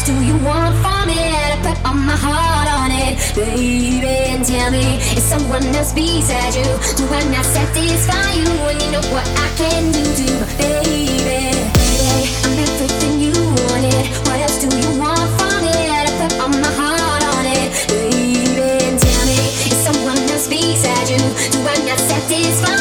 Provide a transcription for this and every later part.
much do you want from it? I put all my heart on it, baby. And tell me, is someone else beside you? Do I not satisfy you? And you know what I can do, do, baby. Hey, I'm everything you wanted. What else do you want from it? I put all my heart on it, baby. And tell me, is someone else beside you? Do I not satisfy?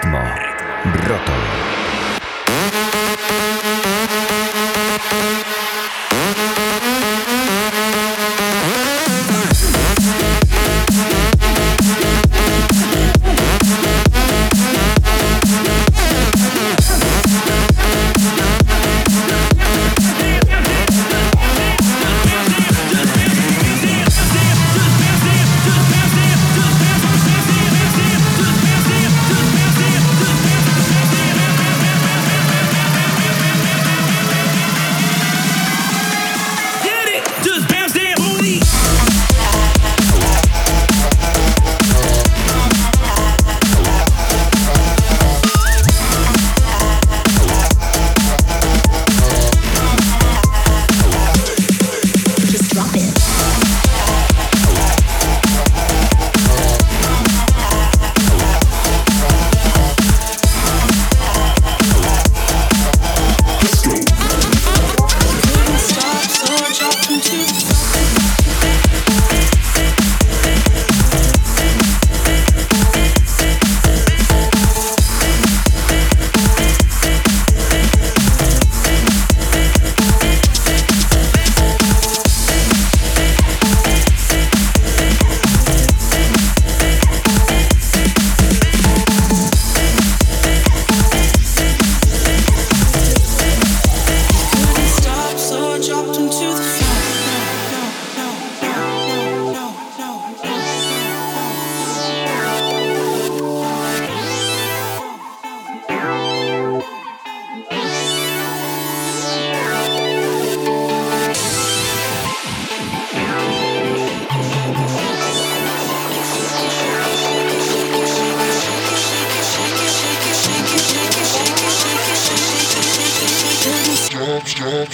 Ritmo. Roto.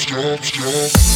Stop, stop,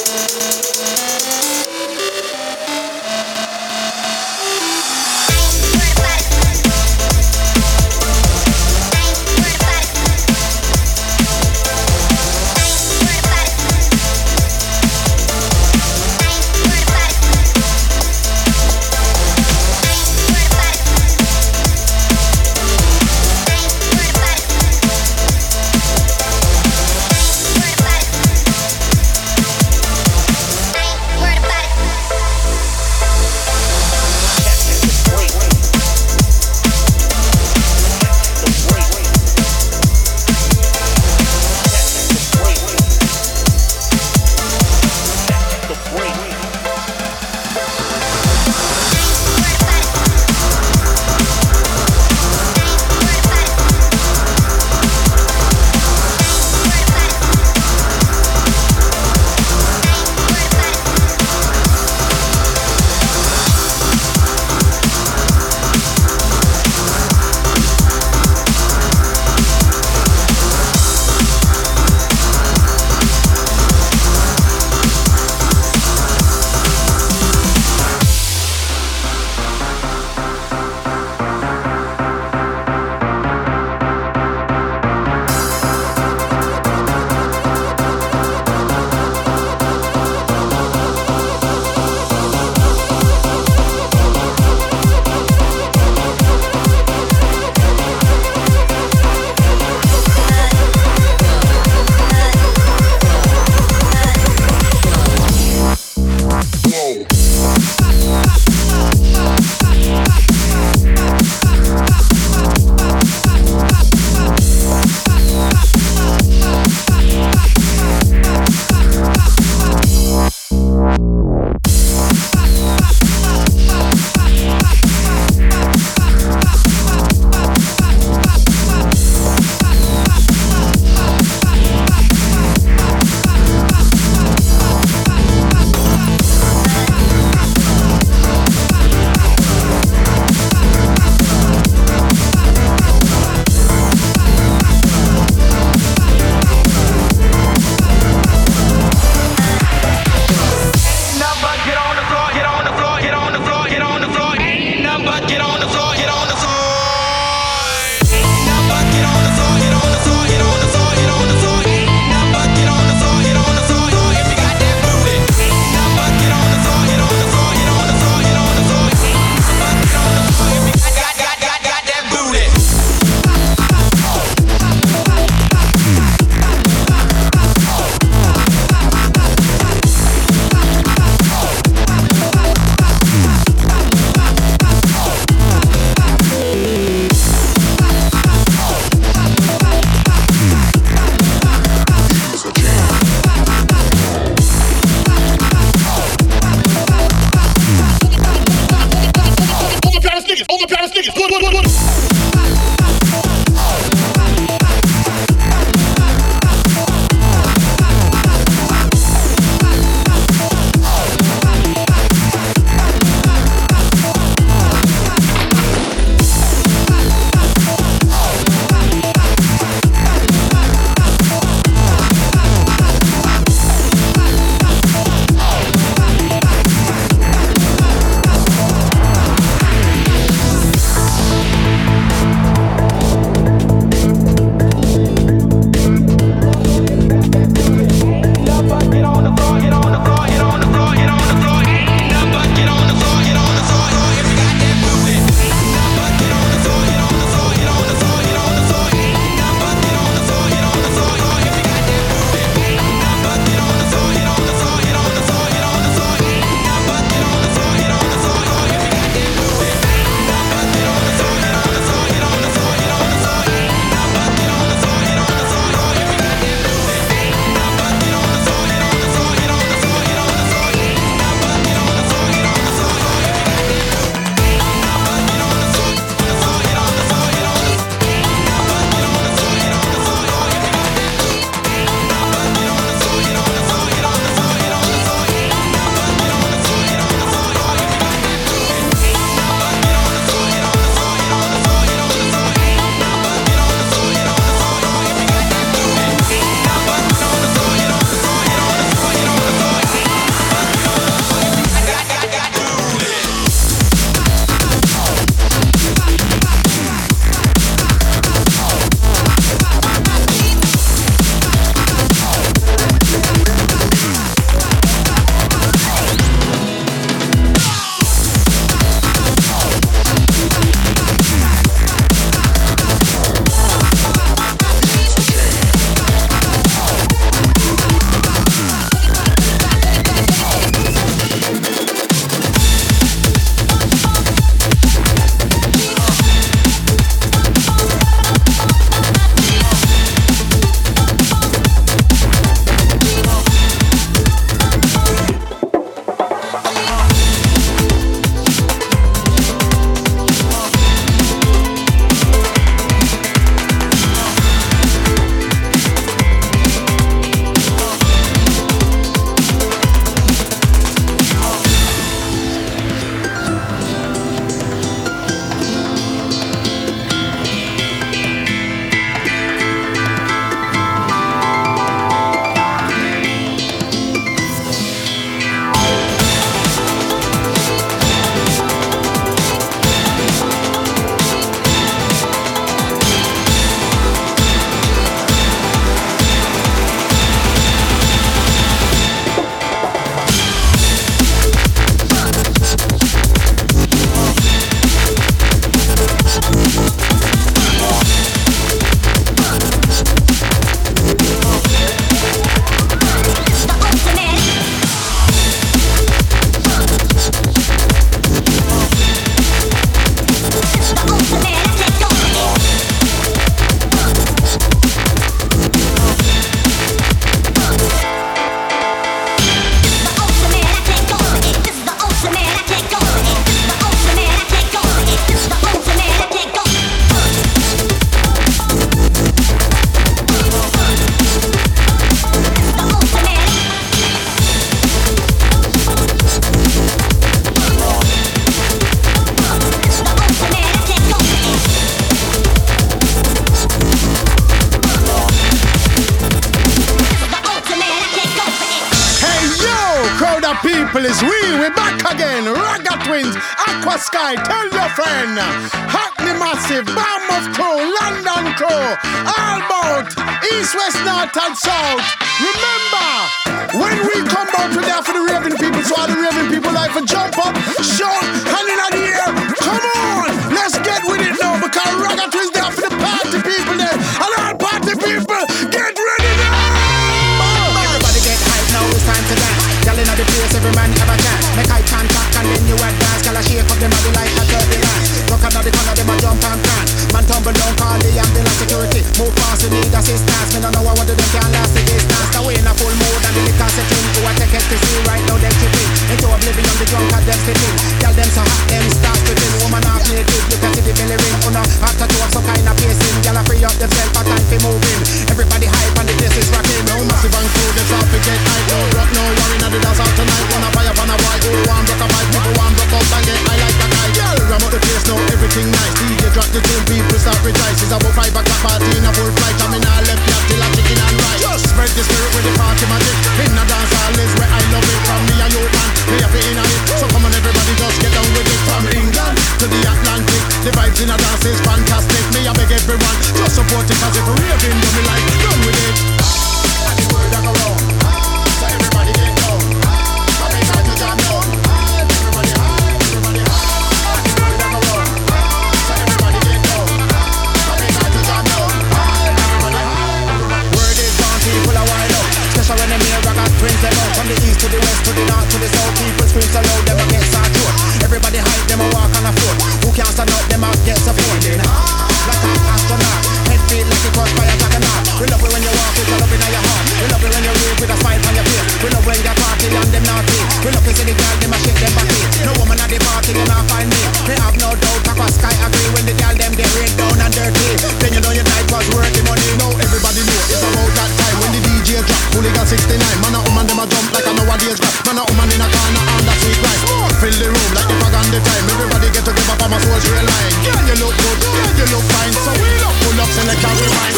the time. Everybody get together for my soldier line. Girl, you look good, girl, you look fine. So we look pull up, select and rewind.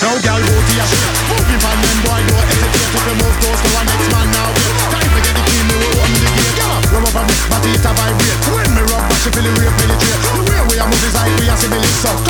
Now, girl, go to your shit. Move from then boy, don't hesitate to move those to our next man now. Time to get the key, me open the gate. Rub up on me, my feet are vibrate. When me rub, she feel it real penetrate. The way we are moving, like we are similar. So